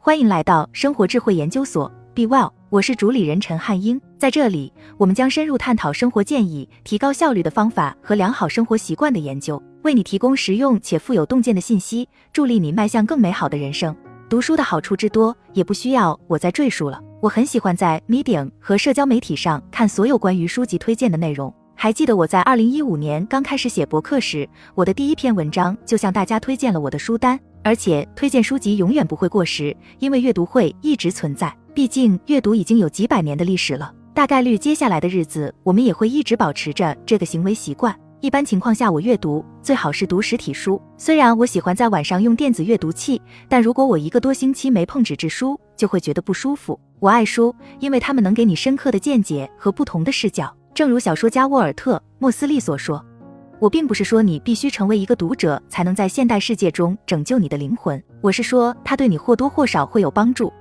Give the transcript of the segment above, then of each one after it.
欢迎来到生活智慧研究所，Be Well，我是主理人陈汉英。在这里，我们将深入探讨生活建议、提高效率的方法和良好生活习惯的研究，为你提供实用且富有洞见的信息，助力你迈向更美好的人生。读书的好处之多，也不需要我再赘述了。我很喜欢在 Medium 和社交媒体上看所有关于书籍推荐的内容。还记得我在二零一五年刚开始写博客时，我的第一篇文章就向大家推荐了我的书单，而且推荐书籍永远不会过时，因为阅读会一直存在。毕竟阅读已经有几百年的历史了，大概率接下来的日子我们也会一直保持着这个行为习惯。一般情况下，我阅读最好是读实体书。虽然我喜欢在晚上用电子阅读器，但如果我一个多星期没碰纸质书，就会觉得不舒服。我爱书，因为它们能给你深刻的见解和不同的视角。正如小说家沃尔特·莫斯利所说，我并不是说你必须成为一个读者才能在现代世界中拯救你的灵魂，我是说它对你或多或少会有帮助。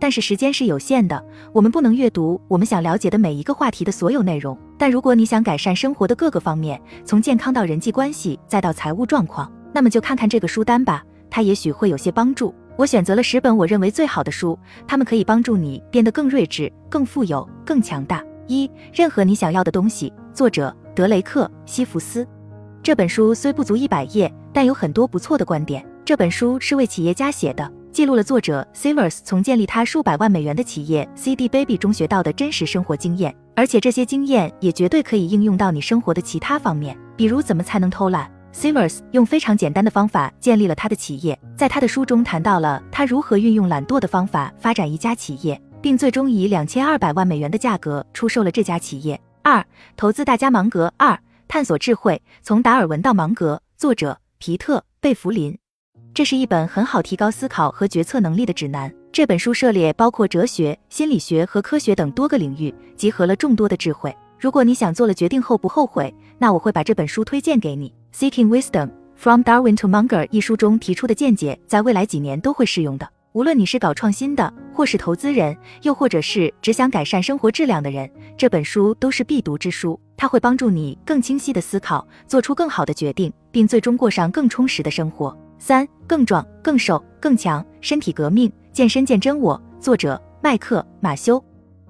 但是时间是有限的，我们不能阅读我们想了解的每一个话题的所有内容。但如果你想改善生活的各个方面，从健康到人际关系再到财务状况，那么就看看这个书单吧，它也许会有些帮助。我选择了十本我认为最好的书，它们可以帮助你变得更睿智、更富有、更强大。一任何你想要的东西，作者德雷克·西弗斯。这本书虽不足一百页，但有很多不错的观点。这本书是为企业家写的，记录了作者 Silvers 从建立他数百万美元的企业 CD Baby 中学到的真实生活经验，而且这些经验也绝对可以应用到你生活的其他方面，比如怎么才能偷懒。Silvers 用非常简单的方法建立了他的企业，在他的书中谈到了他如何运用懒惰的方法发展一家企业。并最终以两千二百万美元的价格出售了这家企业。二、投资大家芒格。二、探索智慧，从达尔文到芒格。作者皮特·贝弗林。这是一本很好提高思考和决策能力的指南。这本书涉猎包括哲学、心理学和科学等多个领域，集合了众多的智慧。如果你想做了决定后不后悔，那我会把这本书推荐给你。Seeking Wisdom: From Darwin to Munger 一书中提出的见解，在未来几年都会适用的。无论你是搞创新的，或是投资人，又或者是只想改善生活质量的人，这本书都是必读之书。它会帮助你更清晰的思考，做出更好的决定，并最终过上更充实的生活。三、更壮、更瘦、更强，身体革命，健身见真我。作者麦克马修。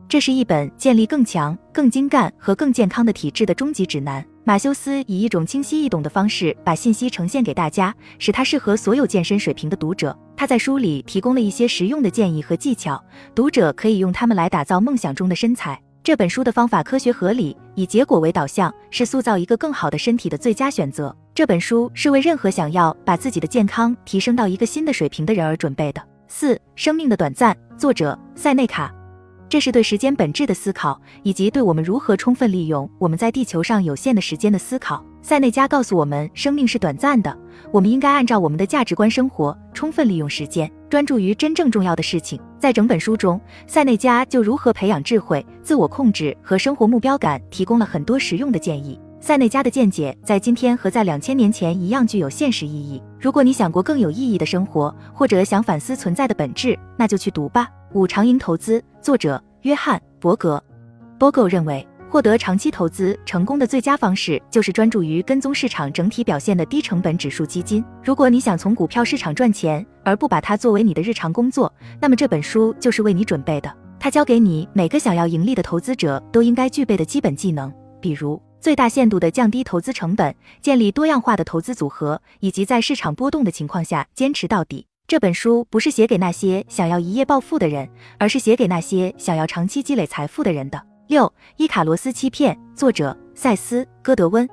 这是一本建立更强、更精干和更健康的体质的终极指南。马修斯以一种清晰易懂的方式把信息呈现给大家，使它适合所有健身水平的读者。他在书里提供了一些实用的建议和技巧，读者可以用它们来打造梦想中的身材。这本书的方法科学合理，以结果为导向，是塑造一个更好的身体的最佳选择。这本书是为任何想要把自己的健康提升到一个新的水平的人而准备的。四、生命的短暂，作者塞内卡。这是对时间本质的思考，以及对我们如何充分利用我们在地球上有限的时间的思考。塞内加告诉我们，生命是短暂的，我们应该按照我们的价值观生活，充分利用时间，专注于真正重要的事情。在整本书中，塞内加就如何培养智慧、自我控制和生活目标感提供了很多实用的建议。塞内加的见解在今天和在两千年前一样具有现实意义。如果你想过更有意义的生活，或者想反思存在的本质，那就去读吧。五长赢投资，作者约翰伯格。伯格认为，获得长期投资成功的最佳方式就是专注于跟踪市场整体表现的低成本指数基金。如果你想从股票市场赚钱，而不把它作为你的日常工作，那么这本书就是为你准备的。它教给你每个想要盈利的投资者都应该具备的基本技能，比如最大限度的降低投资成本、建立多样化的投资组合，以及在市场波动的情况下坚持到底。这本书不是写给那些想要一夜暴富的人，而是写给那些想要长期积累财富的人的。六伊卡罗斯欺骗，作者塞斯·戈德温。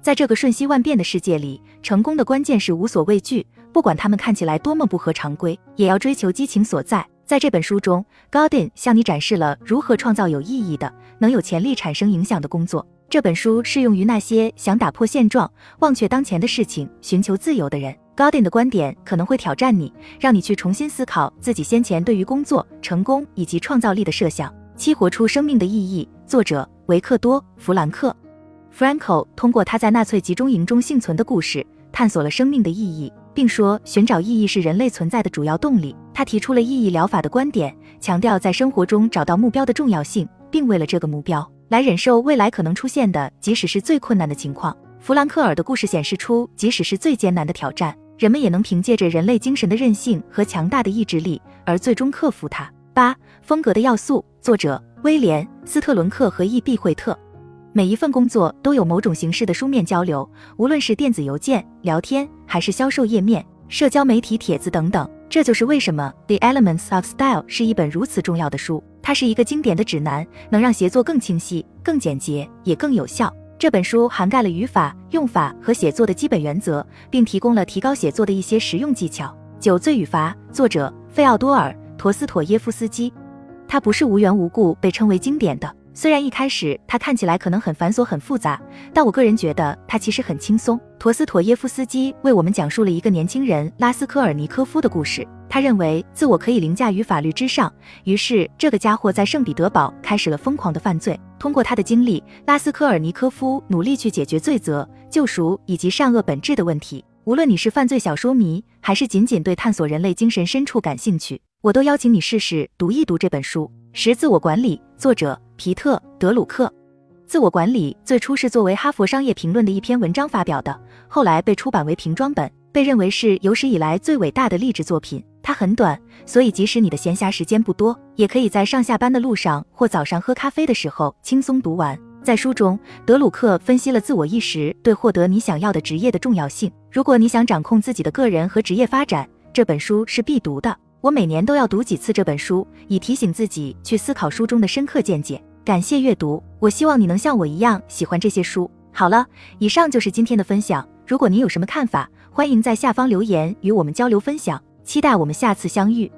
在这个瞬息万变的世界里，成功的关键是无所畏惧，不管他们看起来多么不合常规，也要追求激情所在。在这本书中，Godin 向你展示了如何创造有意义的、能有潜力产生影响的工作。这本书适用于那些想打破现状、忘却当前的事情、寻求自由的人。Godin 的观点可能会挑战你，让你去重新思考自己先前对于工作、成功以及创造力的设想。激活出生命的意义。作者维克多·弗兰克。Franco 通过他在纳粹集中营中幸存的故事，探索了生命的意义，并说寻找意义是人类存在的主要动力。他提出了意义疗法的观点，强调在生活中找到目标的重要性，并为了这个目标来忍受未来可能出现的，即使是最困难的情况。弗兰克尔的故事显示出，即使是最艰难的挑战。人们也能凭借着人类精神的韧性和强大的意志力而最终克服它。八、风格的要素，作者威廉·斯特伦克和 E.B. 惠特。每一份工作都有某种形式的书面交流，无论是电子邮件、聊天，还是销售页面、社交媒体帖子等等。这就是为什么《The Elements of Style》是一本如此重要的书。它是一个经典的指南，能让协作更清晰、更简洁，也更有效。这本书涵盖了语法、用法和写作的基本原则，并提供了提高写作的一些实用技巧。九罪与罚，作者费奥多尔·陀思妥耶夫斯基。他不是无缘无故被称为经典的。虽然一开始他看起来可能很繁琐、很复杂，但我个人觉得他其实很轻松。陀思妥耶夫斯基为我们讲述了一个年轻人拉斯科尔尼科夫的故事。他认为自我可以凌驾于法律之上，于是这个家伙在圣彼得堡开始了疯狂的犯罪。通过他的经历，拉斯科尔尼科夫努力去解决罪责、救赎以及善恶本质的问题。无论你是犯罪小说迷，还是仅仅对探索人类精神深处感兴趣，我都邀请你试试读一读这本书。十自我管理，作者皮特·德鲁克。自我管理最初是作为《哈佛商业评论》的一篇文章发表的，后来被出版为瓶装本，被认为是有史以来最伟大的励志作品。它很短，所以即使你的闲暇时间不多，也可以在上下班的路上或早上喝咖啡的时候轻松读完。在书中，德鲁克分析了自我意识对获得你想要的职业的重要性。如果你想掌控自己的个人和职业发展，这本书是必读的。我每年都要读几次这本书，以提醒自己去思考书中的深刻见解。感谢阅读，我希望你能像我一样喜欢这些书。好了，以上就是今天的分享。如果您有什么看法，欢迎在下方留言与我们交流分享。期待我们下次相遇。